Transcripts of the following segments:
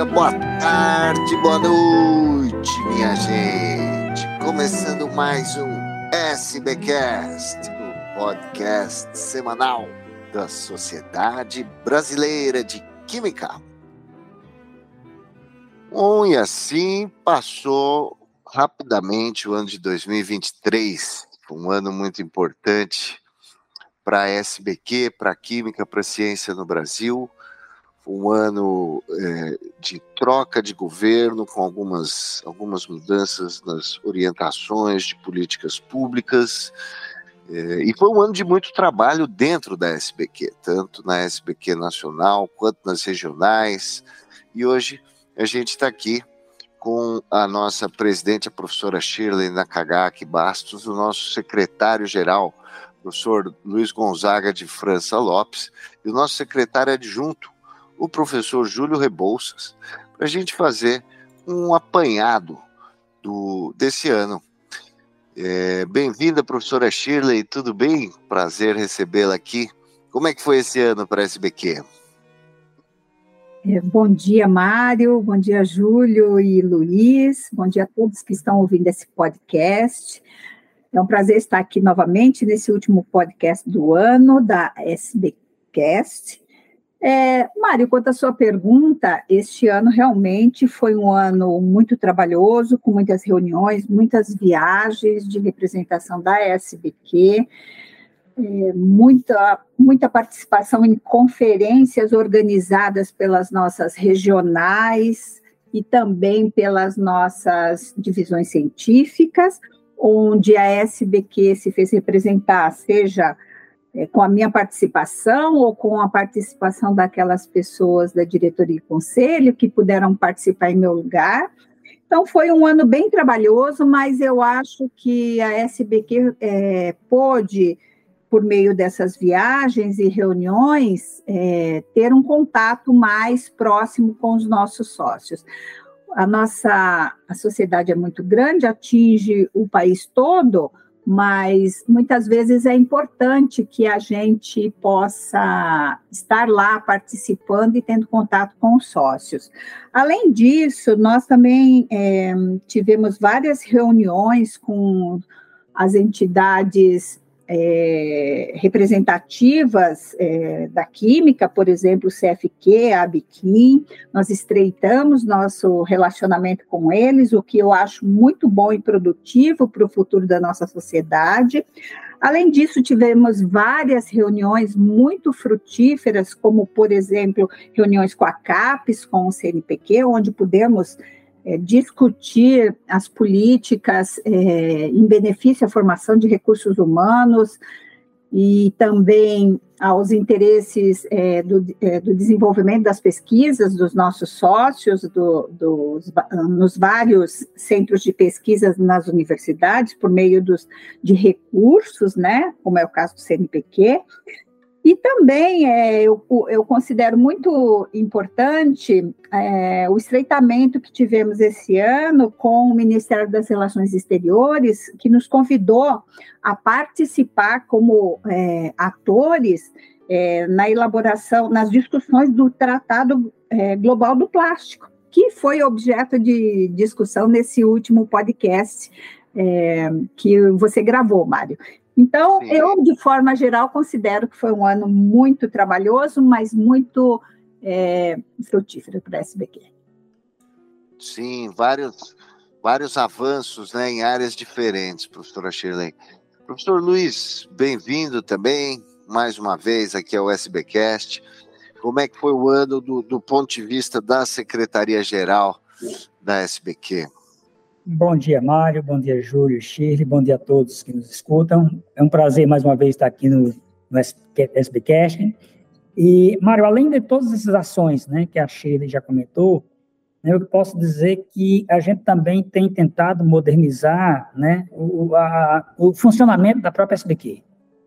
dia, boa tarde, boa noite, minha gente. Começando mais um SBcast, o podcast semanal da Sociedade Brasileira de Química. Bom, e assim passou rapidamente o ano de 2023, um ano muito importante para a SBQ, para a Química, para a Ciência no Brasil um ano é, de troca de governo, com algumas, algumas mudanças nas orientações de políticas públicas. É, e foi um ano de muito trabalho dentro da SBQ, tanto na SBQ nacional quanto nas regionais. E hoje a gente está aqui com a nossa presidente, a professora Shirley Nakagaki Bastos, o nosso secretário-geral, professor Luiz Gonzaga de França Lopes, e o nosso secretário adjunto, o professor Júlio Rebouças, para a gente fazer um apanhado do, desse ano. É, Bem-vinda, professora Shirley, tudo bem? Prazer recebê-la aqui. Como é que foi esse ano para a SBQ? É, bom dia, Mário, bom dia, Júlio e Luiz, bom dia a todos que estão ouvindo esse podcast. É um prazer estar aqui novamente nesse último podcast do ano da SBcast. É, Mário, quanto à sua pergunta, este ano realmente foi um ano muito trabalhoso, com muitas reuniões, muitas viagens de representação da SBQ, é, muita, muita participação em conferências organizadas pelas nossas regionais e também pelas nossas divisões científicas, onde a SBQ se fez representar, seja é, com a minha participação ou com a participação daquelas pessoas da diretoria e conselho que puderam participar em meu lugar. Então, foi um ano bem trabalhoso, mas eu acho que a SBQ é, pôde, por meio dessas viagens e reuniões, é, ter um contato mais próximo com os nossos sócios. A nossa a sociedade é muito grande, atinge o país todo, mas muitas vezes é importante que a gente possa estar lá participando e tendo contato com os sócios. Além disso, nós também é, tivemos várias reuniões com as entidades é, representativas é, da química, por exemplo, o CFQ, a nós estreitamos nosso relacionamento com eles, o que eu acho muito bom e produtivo para o futuro da nossa sociedade. Além disso, tivemos várias reuniões muito frutíferas, como, por exemplo, reuniões com a CAPES, com o CNPq, onde pudemos é, discutir as políticas é, em benefício à formação de recursos humanos e também aos interesses é, do, é, do, desenvolvimento das pesquisas dos nossos sócios, do, dos, nos vários centros de pesquisa nas universidades, por meio dos, de recursos, né, como é o caso do CNPq, e também é, eu, eu considero muito importante é, o estreitamento que tivemos esse ano com o Ministério das Relações Exteriores, que nos convidou a participar como é, atores é, na elaboração, nas discussões do Tratado é, Global do Plástico, que foi objeto de discussão nesse último podcast é, que você gravou, Mário. Então, Sim. eu, de forma geral, considero que foi um ano muito trabalhoso, mas muito é, frutífero para a SBQ. Sim, vários, vários avanços né, em áreas diferentes, professora Shirley. Professor Luiz, bem-vindo também, mais uma vez, aqui ao SBcast. Como é que foi o ano do, do ponto de vista da Secretaria-Geral da SBQ? Bom dia, Mário. Bom dia, Júlio, Shirley. Bom dia a todos que nos escutam. É um prazer mais uma vez estar aqui no, no SBcast. E, Mário, além de todas essas ações né, que a Shirley já comentou, né, eu posso dizer que a gente também tem tentado modernizar né, o, a, o funcionamento da própria SBQ.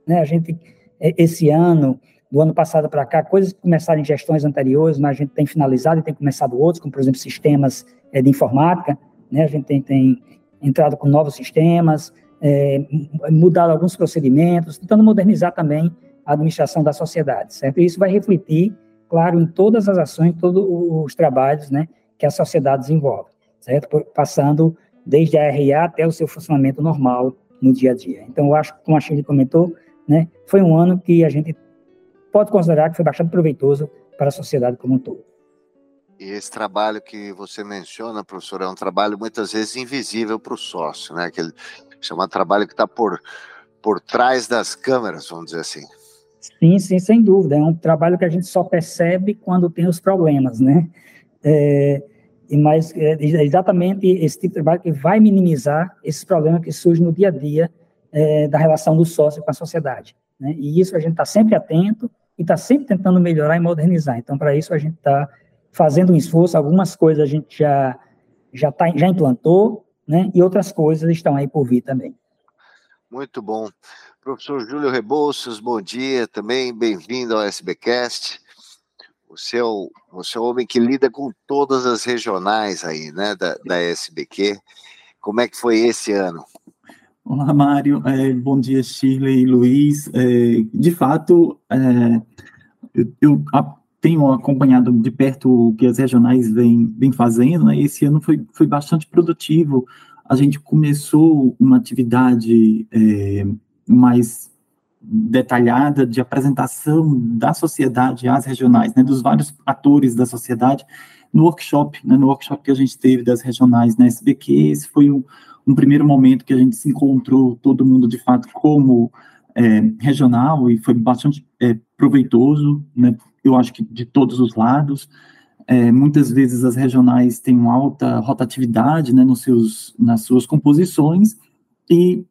Né, a gente, esse ano, do ano passado para cá, coisas que começaram em gestões anteriores, mas a gente tem finalizado e tem começado outros, como, por exemplo, sistemas é, de informática, né? A gente tem, tem entrado com novos sistemas, é, mudado alguns procedimentos, tentando modernizar também a administração da sociedade, certo? E isso vai refletir, claro, em todas as ações, todos os trabalhos, né, que a sociedade desenvolve, certo? Passando desde a RA até o seu funcionamento normal no dia a dia. Então, eu acho que, como a Chile comentou, né, foi um ano que a gente pode considerar que foi bastante proveitoso para a sociedade como um todo. E esse trabalho que você menciona, professor, é um trabalho muitas vezes invisível para o sócio, né? Aquele chama trabalho que está por, por trás das câmeras, vamos dizer assim. Sim, sim, sem dúvida. É um trabalho que a gente só percebe quando tem os problemas, né? É, e mais é exatamente esse tipo de trabalho que vai minimizar esses problemas que surgem no dia a dia é, da relação do sócio com a sociedade. Né? E isso a gente está sempre atento e está sempre tentando melhorar e modernizar. Então, para isso a gente está fazendo um esforço. Algumas coisas a gente já já tá, já implantou, né? E outras coisas estão aí por vir também. Muito bom. Professor Júlio Rebouças, bom dia também, bem-vindo ao SBcast. Você é, o, você é o homem que lida com todas as regionais aí, né, da, da SBQ. Como é que foi esse ano? Olá, Mário. É, bom dia, Shirley e Luiz. É, de fato, é, eu, eu a, tenho acompanhado de perto o que as regionais vêm, vêm fazendo, né? Esse ano foi, foi bastante produtivo. A gente começou uma atividade é, mais detalhada de apresentação da sociedade às regionais, né, dos vários atores da sociedade, no workshop, né, no workshop que a gente teve das regionais na SBQ, esse foi um, um primeiro momento que a gente se encontrou, todo mundo de fato como é, regional, e foi bastante é, proveitoso, né, eu acho que de todos os lados, é, muitas vezes as regionais têm uma alta rotatividade né, nos seus, nas suas composições, e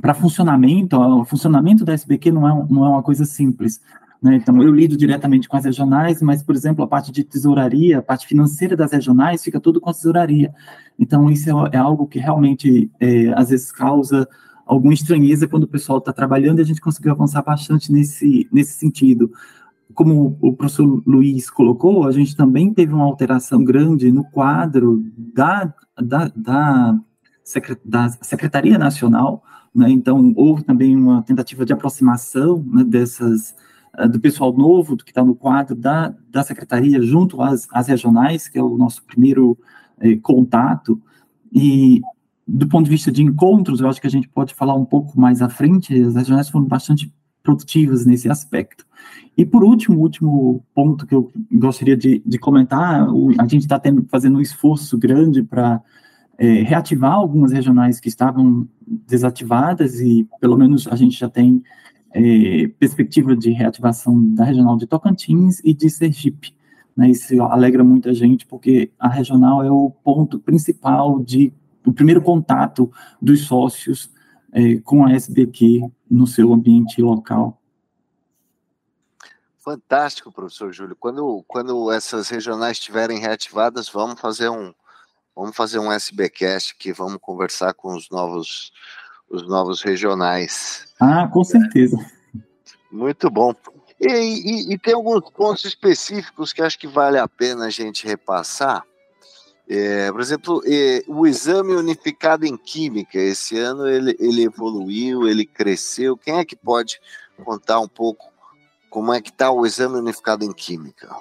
para funcionamento, o funcionamento da SBQ não é, não é uma coisa simples. Né? Então, eu lido diretamente com as regionais, mas, por exemplo, a parte de tesouraria, a parte financeira das regionais, fica tudo com a tesouraria. Então, isso é, é algo que realmente, é, às vezes, causa alguma estranheza quando o pessoal está trabalhando e a gente conseguiu avançar bastante nesse, nesse sentido. Como o professor Luiz colocou, a gente também teve uma alteração grande no quadro da, da, da, da Secretaria Nacional, né? Então, houve também uma tentativa de aproximação né, dessas, uh, do pessoal novo, do que está no quadro da, da secretaria, junto às, às regionais, que é o nosso primeiro eh, contato. E, do ponto de vista de encontros, eu acho que a gente pode falar um pouco mais à frente, as regionais foram bastante produtivas nesse aspecto. E por último, último ponto que eu gostaria de, de comentar, o, a gente está fazendo um esforço grande para é, reativar algumas regionais que estavam desativadas e pelo menos a gente já tem é, perspectiva de reativação da regional de Tocantins e de Sergipe. Né, isso alegra muita gente porque a regional é o ponto principal de o primeiro contato dos sócios é, com a SBQ no seu ambiente local. Fantástico, professor Júlio. Quando, quando essas regionais estiverem reativadas, vamos fazer um, Vamos fazer um SBcast aqui, vamos conversar com os novos, os novos regionais. Ah, com certeza. Muito bom. E, e, e, tem alguns pontos específicos que acho que vale a pena a gente repassar. É, por exemplo, é, o exame unificado em química, esse ano ele, ele evoluiu, ele cresceu. Quem é que pode contar um pouco como é que está o exame unificado em química?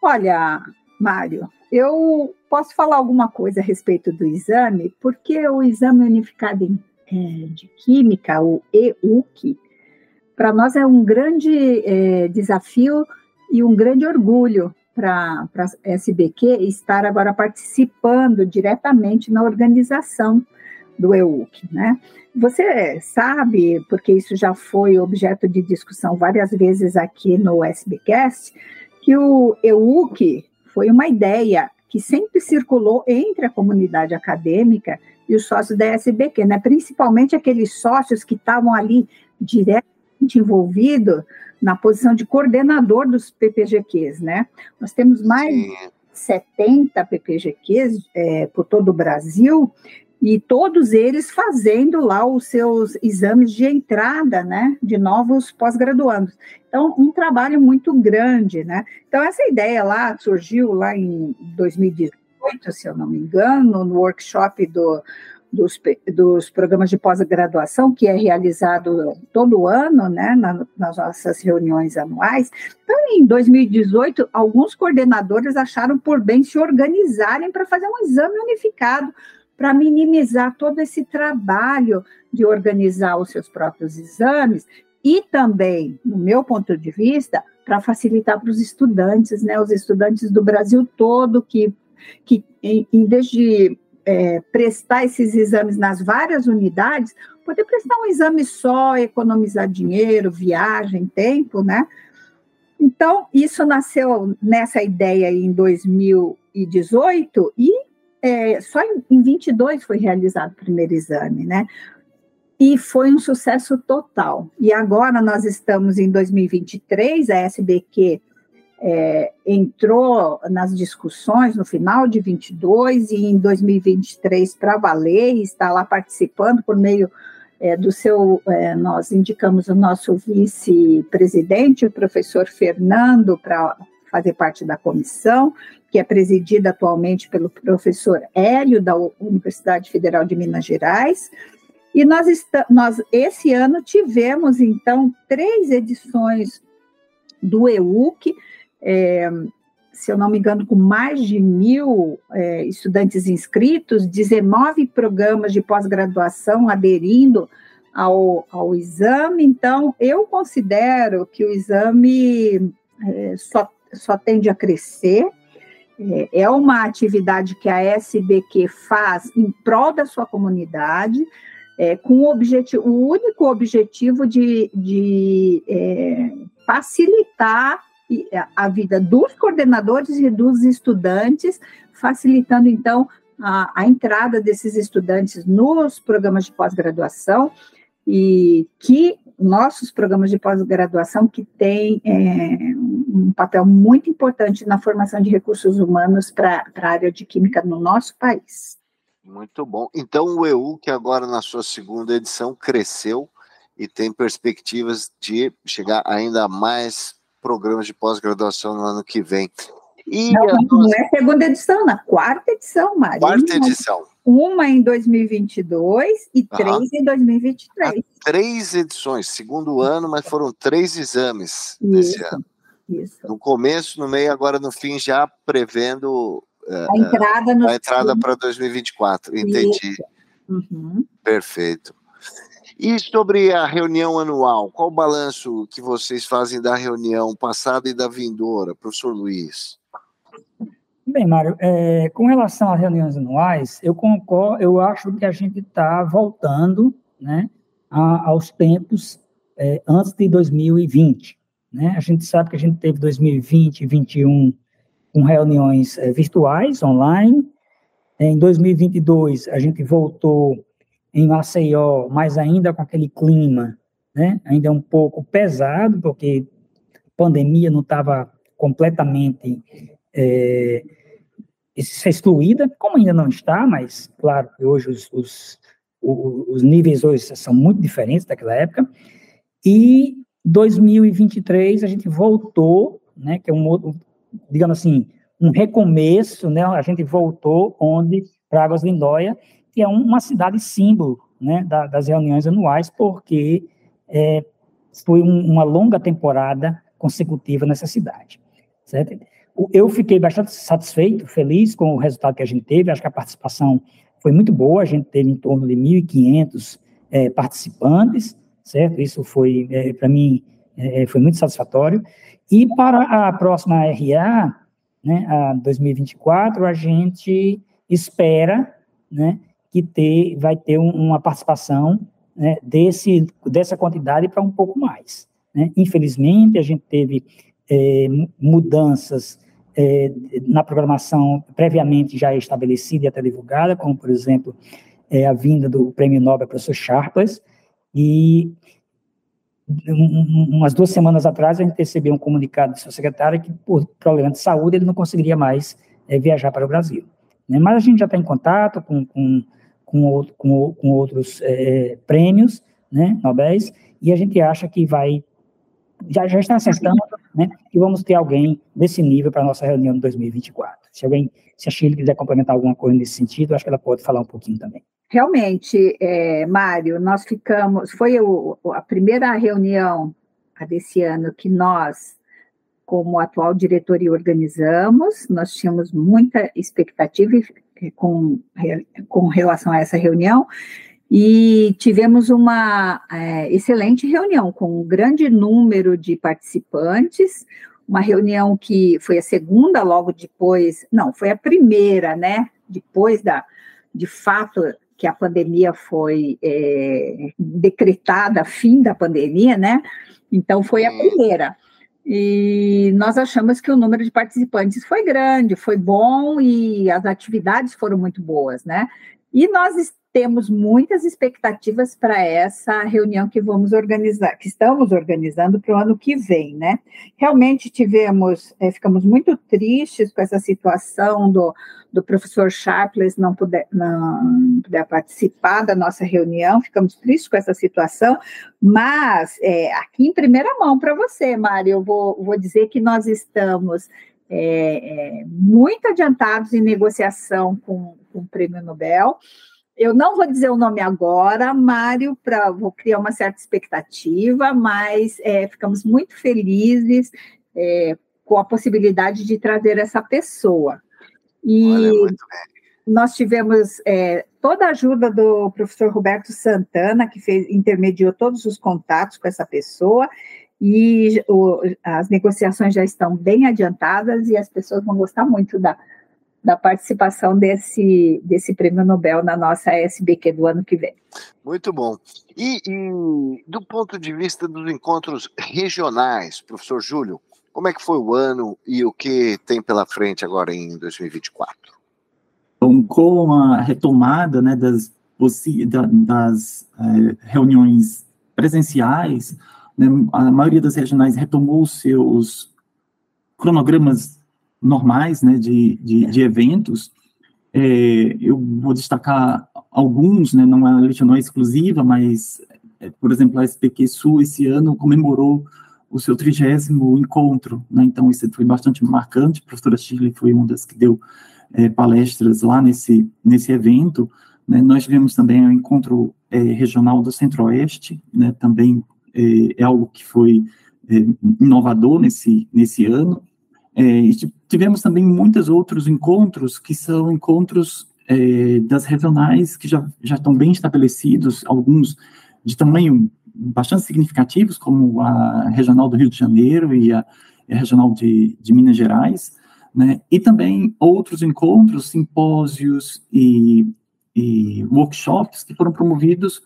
Olha, Mário, eu posso falar alguma coisa a respeito do exame, porque o Exame Unificado em, é, de Química, o EUC, para nós é um grande é, desafio e um grande orgulho para a SBQ estar agora participando diretamente na organização do EUC, né? Você sabe, porque isso já foi objeto de discussão várias vezes aqui no SBcast, que o EUC foi uma ideia que sempre circulou entre a comunidade acadêmica e os sócios da SBQ, né? principalmente aqueles sócios que estavam ali diretamente envolvidos na posição de coordenador dos PPGQs. Né? Nós temos mais de 70 PPGQs é, por todo o Brasil e todos eles fazendo lá os seus exames de entrada, né, de novos pós-graduandos. Então, um trabalho muito grande, né? Então, essa ideia lá surgiu lá em 2018, se eu não me engano, no workshop do, dos, dos programas de pós-graduação, que é realizado todo ano, né, na, nas nossas reuniões anuais. Então, em 2018, alguns coordenadores acharam por bem se organizarem para fazer um exame unificado, para minimizar todo esse trabalho de organizar os seus próprios exames e também, no meu ponto de vista, para facilitar para os estudantes, né, os estudantes do Brasil todo que, que em, em vez de é, prestar esses exames nas várias unidades, poder prestar um exame só, economizar dinheiro, viagem, tempo, né? Então, isso nasceu nessa ideia em 2018 e é, só em, em 22 foi realizado o primeiro exame, né? E foi um sucesso total. E agora nós estamos em 2023, a SBQ é, entrou nas discussões no final de 22 e em 2023 para valer, está lá participando por meio é, do seu, é, nós indicamos o nosso vice-presidente, o professor Fernando, para fazer parte da comissão, que é presidida atualmente pelo professor Hélio, da Universidade Federal de Minas Gerais, e nós, nós esse ano tivemos, então, três edições do EUC, é, se eu não me engano, com mais de mil é, estudantes inscritos, 19 programas de pós-graduação aderindo ao, ao exame. Então, eu considero que o exame é, só, só tende a crescer. É, é uma atividade que a SBQ faz em prol da sua comunidade, é, com o, objetivo, o único objetivo de, de é, facilitar a vida dos coordenadores e dos estudantes, facilitando, então, a, a entrada desses estudantes nos programas de pós-graduação e que nossos programas de pós-graduação que têm é, um papel muito importante na formação de recursos humanos para a área de química no nosso país. Muito bom. Então, o EU, que agora na sua segunda edição cresceu e tem perspectivas de chegar ainda mais programas de pós-graduação no ano que vem. E não, não é segunda edição, na quarta edição, Maria. Quarta edição. Uma em 2022 e três em 2023. Ah, três edições, segundo ano, mas foram três exames isso, nesse ano. Isso. No começo, no meio, agora no fim, já prevendo eh, a entrada, a entrada para 2024. Entendi. Uhum. Perfeito. E sobre a reunião anual, qual o balanço que vocês fazem da reunião passada e da vindoura, professor Luiz? Bem, Mário, é, com relação às reuniões anuais, eu concordo, eu acho que a gente está voltando né, a, aos tempos é, antes de 2020. Né? A gente sabe que a gente teve 2020 e 2021 com reuniões é, virtuais, online. Em 2022, a gente voltou em Maceió, mas ainda com aquele clima, né, ainda um pouco pesado, porque a pandemia não estava completamente é, excluída, como ainda não está, mas claro que hoje os, os, os níveis hoje são muito diferentes daquela época, e 2023 a gente voltou, né, que é um digamos assim, um recomeço, né, a gente voltou onde, para Águas Lindóia, que é uma cidade símbolo né, da, das reuniões anuais, porque é, foi um, uma longa temporada consecutiva nessa cidade. Certo? Eu fiquei bastante satisfeito, feliz com o resultado que a gente teve, acho que a participação foi muito boa, a gente teve em torno de 1.500 é, participantes, certo? Isso foi, é, para mim, é, foi muito satisfatório. E para a próxima RA, né, a 2024, a gente espera, né, que ter, vai ter um, uma participação né, desse, dessa quantidade para um pouco mais. Né? Infelizmente, a gente teve é, mudanças é, na programação previamente já estabelecida e até divulgada, como, por exemplo, é, a vinda do prêmio Nobel professor Sharpless, e um, umas duas semanas atrás a gente recebeu um comunicado do seu secretário que, por problema de saúde, ele não conseguiria mais é, viajar para o Brasil. Né? Mas a gente já está em contato com, com com, com, com outros é, prêmios, né, Nobéis, e a gente acha que vai já, já está acertando, né, que vamos ter alguém desse nível para a nossa reunião de 2024. Se alguém, se a Chile quiser complementar alguma coisa nesse sentido, acho que ela pode falar um pouquinho também. Realmente, é, Mário, nós ficamos, foi o, a primeira reunião desse ano que nós, como atual diretoria, organizamos, nós tínhamos muita expectativa com, com relação a essa reunião, e tivemos uma é, excelente reunião com um grande número de participantes, uma reunião que foi a segunda logo depois, não, foi a primeira, né? Depois da, de fato, que a pandemia foi é, decretada, fim da pandemia, né? Então foi a primeira. E nós achamos que o número de participantes foi grande, foi bom e as atividades foram muito boas, né? E nós temos muitas expectativas para essa reunião que vamos organizar, que estamos organizando para o ano que vem, né? Realmente tivemos, é, ficamos muito tristes com essa situação do, do professor Sharpless não puder, não puder participar da nossa reunião, ficamos tristes com essa situação, mas é, aqui em primeira mão para você, Mário, eu vou, vou dizer que nós estamos é, muito adiantados em negociação com, com o Prêmio Nobel, eu não vou dizer o nome agora, Mário, para vou criar uma certa expectativa, mas é, ficamos muito felizes é, com a possibilidade de trazer essa pessoa. E Olha, nós tivemos é, toda a ajuda do professor Roberto Santana, que fez, intermediou todos os contatos com essa pessoa, e o, as negociações já estão bem adiantadas e as pessoas vão gostar muito da, da participação desse, desse prêmio Nobel na nossa SBQ do ano que vem. Muito bom. E, e, do ponto de vista dos encontros regionais, professor Júlio, como é que foi o ano e o que tem pela frente agora em 2024? Então, com a retomada né, das, das uh, reuniões presenciais, né, a maioria das regionais retomou seus cronogramas normais né, de, de, de eventos. É, eu vou destacar alguns, né, não é a lista não é exclusiva, mas, é, por exemplo, a SPQ Sul esse ano comemorou o seu trigésimo encontro, né, então isso foi bastante marcante, a professora Shirley foi uma das que deu é, palestras lá nesse, nesse evento, né, nós tivemos também o encontro é, regional do Centro-Oeste, né, também é, é, algo que foi é, inovador nesse, nesse ano, é, tivemos também muitos outros encontros que são encontros é, das regionais que já, já estão bem estabelecidos, alguns de tamanho bastante significativos, como a regional do Rio de Janeiro e a, a regional de, de Minas Gerais, né, e também outros encontros, simpósios e, e workshops que foram promovidos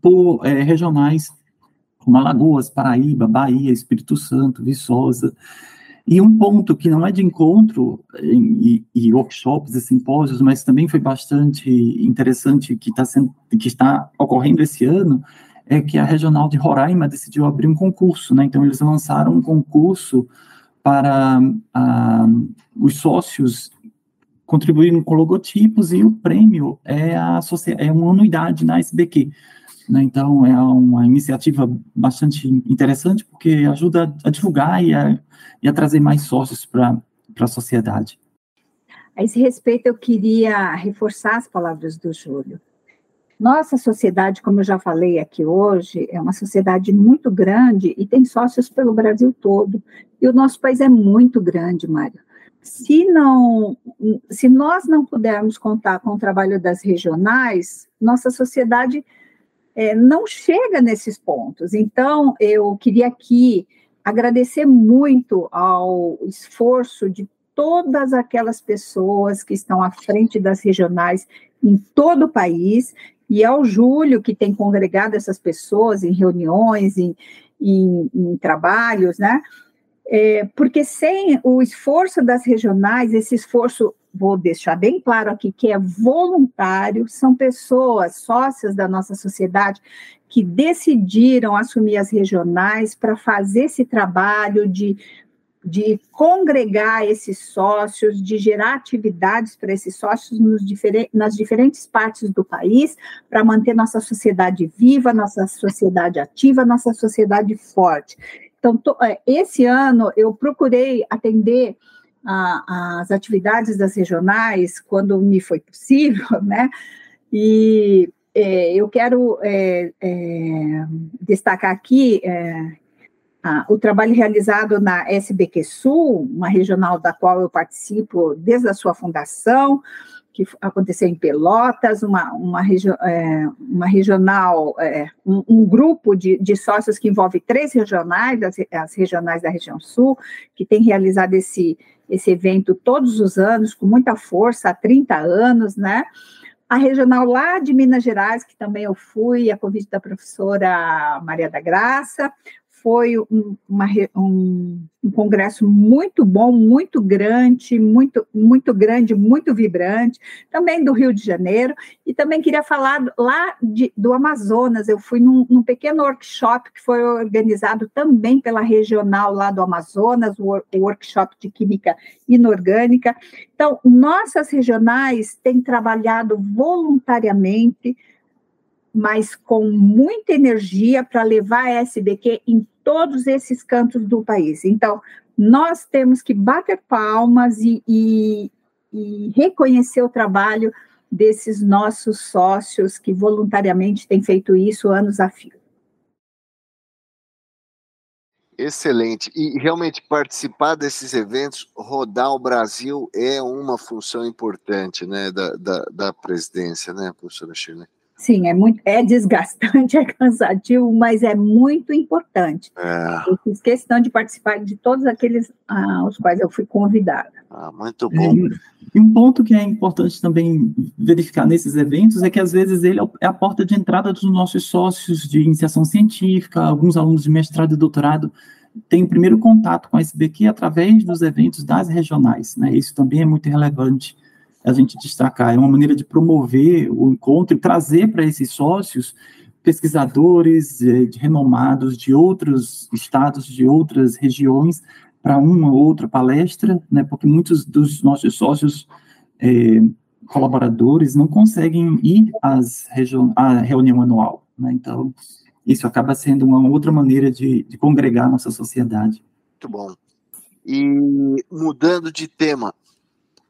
por é, regionais como Alagoas, Paraíba, Bahia, Espírito Santo, Viçosa, e um ponto que não é de encontro e, e workshops e simpósios, mas também foi bastante interessante que, tá sendo, que está ocorrendo esse ano, é que a Regional de Roraima decidiu abrir um concurso, né? Então, eles lançaram um concurso para ah, os sócios contribuírem com logotipos e o prêmio é, a, é uma anuidade na SBQ. Né? Então, é uma iniciativa bastante interessante, porque ajuda a divulgar e a, e a trazer mais sócios para a sociedade. A esse respeito, eu queria reforçar as palavras do Júlio. Nossa sociedade, como eu já falei aqui hoje, é uma sociedade muito grande e tem sócios pelo Brasil todo. E o nosso país é muito grande, Mário. Se não, se nós não pudermos contar com o trabalho das regionais, nossa sociedade é, não chega nesses pontos. Então, eu queria aqui agradecer muito ao esforço de todas aquelas pessoas que estão à frente das regionais em todo o país, e ao Júlio, que tem congregado essas pessoas em reuniões, em, em, em trabalhos, né? É, porque sem o esforço das regionais, esse esforço vou deixar bem claro aqui que é voluntário, são pessoas sócias da nossa sociedade que decidiram assumir as regionais para fazer esse trabalho de, de congregar esses sócios, de gerar atividades para esses sócios diferen nas diferentes partes do país, para manter nossa sociedade viva, nossa sociedade ativa, nossa sociedade forte. então, é, esse ano eu procurei atender as atividades das regionais quando me foi possível, né? E é, eu quero é, é, destacar aqui é, o trabalho realizado na SBQ Sul, uma regional da qual eu participo desde a sua fundação, que aconteceu em Pelotas, uma, uma, é, uma regional, é, um, um, grupo de, de, sócios que envolve três regionais, as, as, regionais da região sul, que tem realizado esse, esse evento todos os anos, com muita força, há 30 anos, né? A regional lá de Minas Gerais, que também eu fui, a convite da professora Maria da Graça, foi um, uma, um, um, congresso muito bom, muito grande, muito, muito grande, muito vibrante, também do Rio de Janeiro, e também queria falar lá de, do Amazonas, eu fui num, num, pequeno workshop que foi organizado também pela regional lá do Amazonas, o, o workshop de Química Inorgânica, então, nossas regionais têm trabalhado voluntariamente mas com muita energia para levar a SBQ em todos esses cantos do país. Então, nós temos que bater palmas e, e, e reconhecer o trabalho desses nossos sócios que voluntariamente têm feito isso anos a fio. Excelente. E realmente participar desses eventos, rodar o Brasil é uma função importante né, da, da, da presidência, né, professora Shirley? Sim, é muito, é desgastante, é cansativo, mas é muito importante. É. Eu fiz questão de participar de todos aqueles ah, aos quais eu fui convidada. Ah, muito bom. E um ponto que é importante também verificar nesses eventos é que às vezes ele é a porta de entrada dos nossos sócios de iniciação científica, alguns alunos de mestrado e doutorado têm o primeiro contato com a SBQ através dos eventos das regionais, né? Isso também é muito relevante a gente destacar. É uma maneira de promover o encontro e trazer para esses sócios pesquisadores eh, de, renomados de outros estados, de outras regiões, para uma ou outra palestra, né, porque muitos dos nossos sócios é, colaboradores não conseguem ir às à reunião anual. Né, então, isso acaba sendo uma outra maneira de, de congregar nossa sociedade. Muito bom. E mudando de tema,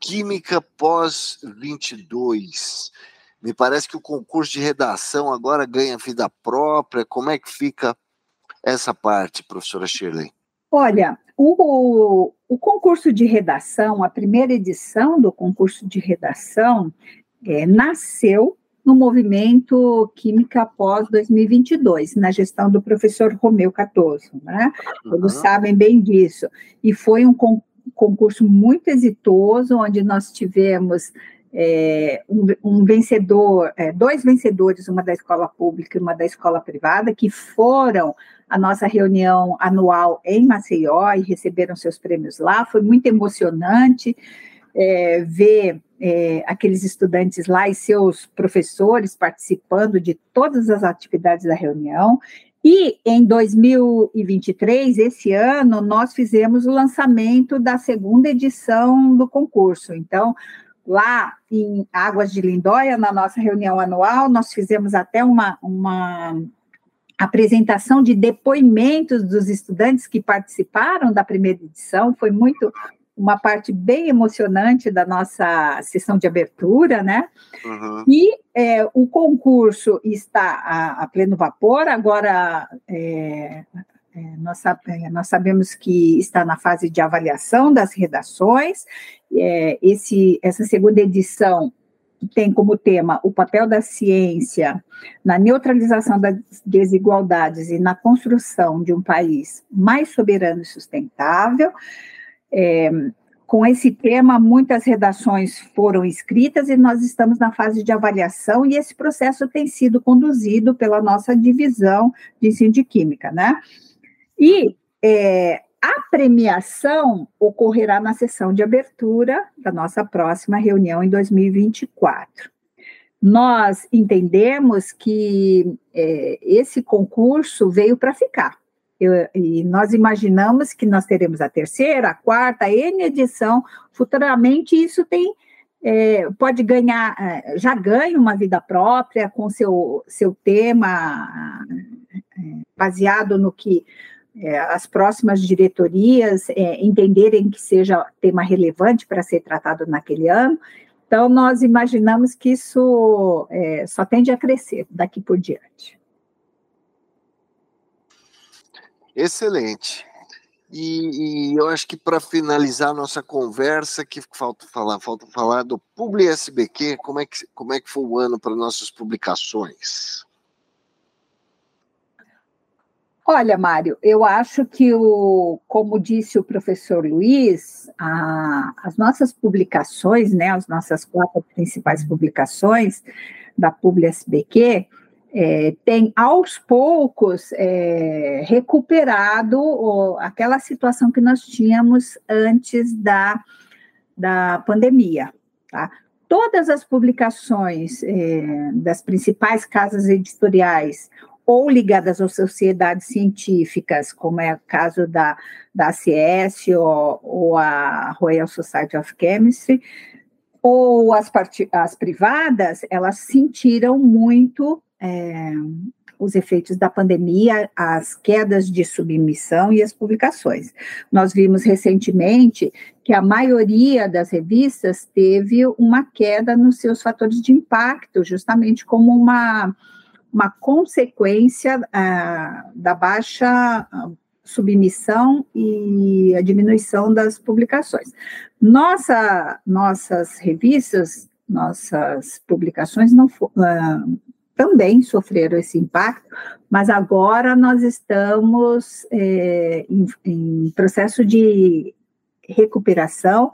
Química pós-22. Me parece que o concurso de redação agora ganha vida própria. Como é que fica essa parte, professora Shirley? Olha, o, o concurso de redação, a primeira edição do concurso de redação, é, nasceu no movimento Química pós 2022, na gestão do professor Romeu Cardoso, né? Uhum. Todos sabem bem disso. E foi um concurso muito exitoso, onde nós tivemos é, um, um, vencedor, é, dois vencedores, uma da escola pública e uma da escola privada, que foram à nossa reunião anual em Maceió e receberam seus prêmios lá. Foi muito emocionante é, ver é, aqueles estudantes lá e seus professores participando de todas as atividades da reunião. E em 2023, esse ano, nós fizemos o lançamento da segunda edição do concurso. Então, lá em Águas de Lindóia, na nossa reunião anual, nós fizemos até uma, uma apresentação de depoimentos dos estudantes que participaram da primeira edição. Foi muito uma parte bem emocionante da nossa sessão de abertura, né? Uhum. E é, o concurso está a, a pleno vapor, agora é, é, nós, é, nós, sabemos que está na fase de avaliação das redações. É, esse, essa segunda edição tem como tema o papel da ciência na neutralização das desigualdades e na construção de um país mais soberano e sustentável. É, com esse tema, muitas redações foram escritas e nós estamos na fase de avaliação e esse processo tem sido conduzido pela nossa divisão de ensino de química, né? E é, a premiação ocorrerá na sessão de abertura da nossa próxima reunião em 2024. Nós entendemos que é, esse concurso veio para ficar. Eu, e nós imaginamos que nós teremos a terceira, a quarta, a N edição, futuramente isso tem, é, pode ganhar, é, já ganha uma vida própria com seu, seu tema é, baseado no que é, as próximas diretorias é, entenderem que seja tema relevante para ser tratado naquele ano. Então, nós imaginamos que isso é, só tende a crescer daqui por diante. Excelente. E, e, eu acho que para finalizar nossa conversa, que falta falar, falta falar do Publi SBQ, como é que, como é que foi o ano para nossas publicações? Olha, Mário, eu acho que o, como disse o professor Luiz, a, as nossas publicações, né, as nossas quatro principais publicações da Publi SBQ, é, tem aos poucos é, recuperado o, aquela situação que nós tínhamos antes da, da pandemia. Tá? Todas as publicações é, das principais casas editoriais ou ligadas às sociedades científicas, como é o caso da, da ACS ou, ou a Royal Society of Chemistry, ou as, as privadas, elas sentiram muito é, os efeitos da pandemia, as quedas de submissão e as publicações. Nós vimos recentemente que a maioria das revistas teve uma queda nos seus fatores de impacto, justamente como uma, uma consequência ah, da baixa ah, submissão e a diminuição das publicações. Nossa, nossas revistas, nossas publicações não, uh, também sofreram esse impacto, mas agora nós estamos é, em, em processo de recuperação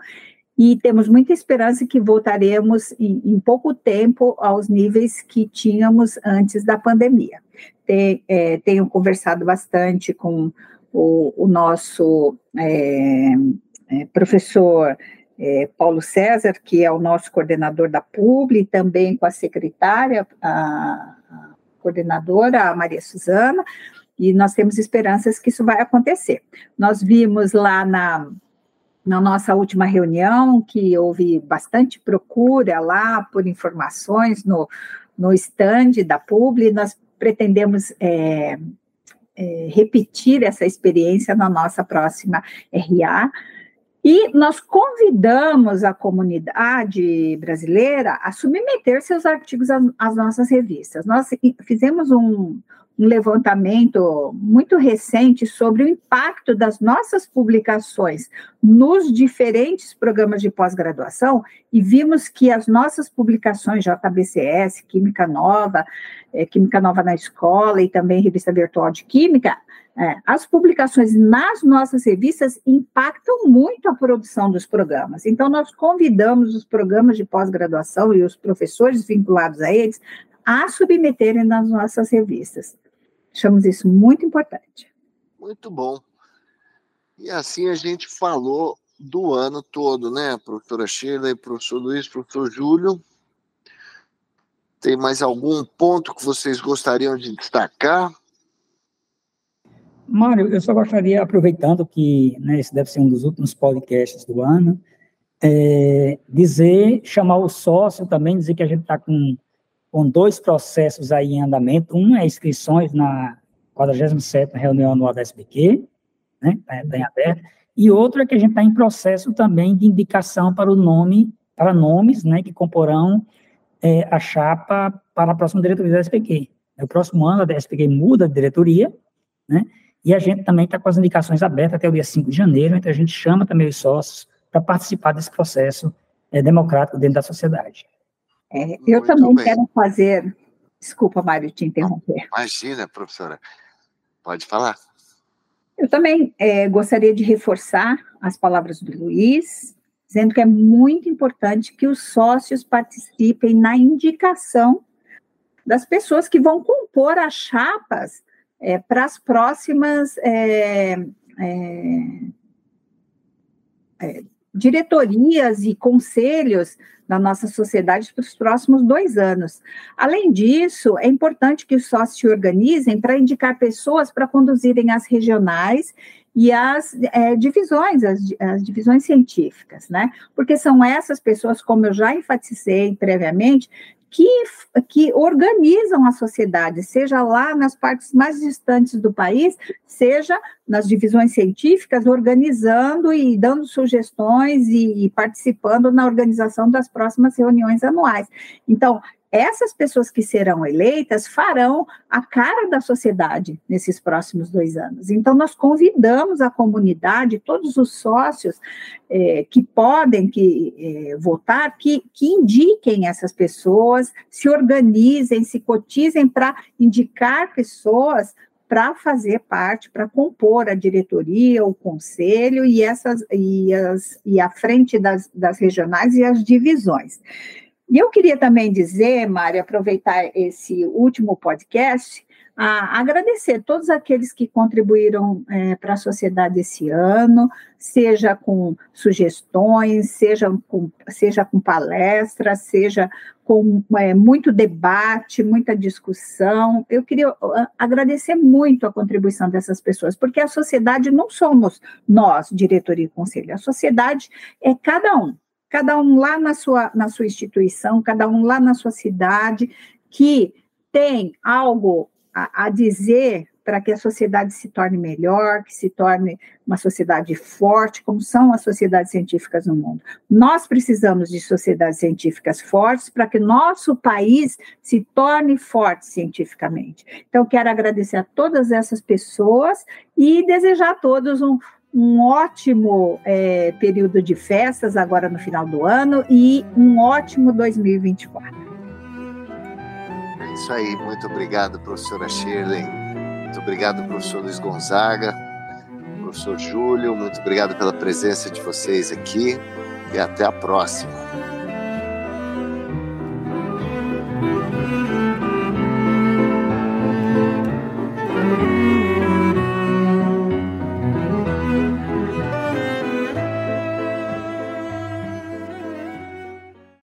e temos muita esperança que voltaremos em, em, pouco tempo aos níveis que tínhamos antes da pandemia. Tem, é, tenho conversado bastante com o, o nosso é, é, professor é, Paulo César, que é o nosso coordenador da Publi, também com a secretária, a, coordenadora, a Maria Suzana, e nós temos esperanças que isso vai acontecer. Nós vimos lá na, na nossa última reunião que houve bastante procura lá por informações no, no stand da Publi, nós pretendemos é, é, repetir essa experiência na nossa próxima RA, e nós convidamos a comunidade brasileira a submeter seus artigos às, nossas revistas. Nós fizemos um, um levantamento muito recente sobre o impacto das nossas publicações nos diferentes programas de pós-graduação e vimos que as nossas publicações JBCS, Química Nova, é, Química Nova na Escola e também Revista Virtual de Química, é, as publicações nas nossas revistas impactam muito a produção dos programas. Então, nós convidamos os programas de pós-graduação e os professores vinculados a eles a submeterem nas nossas revistas. Achamos isso muito importante. Muito bom. E assim a gente falou do ano todo, né, professora Sheila, professor Luiz, professor Júlio. Tem mais algum ponto que vocês gostariam de destacar? Mário, eu só gostaria, aproveitando que né, esse deve ser um dos últimos podcasts do ano, é, dizer, chamar o sócio também, dizer que a gente está com, com dois processos aí em andamento. Um é inscrições na 47ª reunião anual da SBQ, né, está tá em aberto, e outro é que a gente está em processo também de indicação para o nome, para nomes, né, que comporão é, a chapa para a próxima diretoria da SPQ. No próximo ano, a SPQ muda de diretoria, né, e a gente também está com as indicações abertas até o dia 5 de janeiro, então a gente chama também os sócios para participar desse processo é, democrático dentro da sociedade. É, eu Muito também bem. quero fazer. Desculpa, Mário, te interromper. Imagina, professora. Pode falar. Eu também é, gostaria de reforçar as palavras do Luiz, dizendo que é muito importante que os sócios participem na indicação das pessoas que vão compor as chapas é, para as próximas é, é, é, diretorias e conselhos da nossa sociedade para os próximos dois anos. Além disso, é importante que os sócios se organizem para indicar pessoas para conduzirem as regionais e as é, divisões, as, as, divisões científicas, né? Porque são essas pessoas, como eu já enfatizei previamente, que, que organizam a sociedade, seja lá nas partes mais distantes do país, seja nas divisões científicas, organizando e dando sugestões e, e participando na organização das próximas reuniões anuais. Então, essas pessoas que serão eleitas farão a cara da sociedade nesses próximos dois anos. Então, nós convidamos a comunidade, todos os sócios é, que podem que, é, votar, que, que indiquem essas pessoas, se organizem, se cotizem para indicar pessoas para fazer parte, para compor a diretoria, o conselho e essas e, as, e a frente das, das regionais e as divisões. E eu queria também dizer, Mário, aproveitar esse último podcast, a agradecer todos aqueles que contribuíram é, para a sociedade esse ano, seja com sugestões, seja com, seja com palestras, seja com é, muito debate, muita discussão. Eu queria agradecer muito a contribuição dessas pessoas, porque a sociedade não somos nós, diretoria e conselho, a sociedade é cada um cada um lá na sua, na sua instituição, cada um lá na sua cidade, que tem algo a, a dizer para que a sociedade se torne melhor, que se torne uma sociedade forte, como são as sociedades científicas no mundo. Nós precisamos de sociedades científicas fortes para que nosso país se torne forte cientificamente. Então, quero agradecer a todas essas pessoas e desejar a todos um, um ótimo é, período de festas agora no final do ano e um ótimo 2024. É isso aí, muito obrigado, professora Shirley. Muito obrigado, professor Luiz Gonzaga, professor Júlio, muito obrigado pela presença de vocês aqui e até a próxima.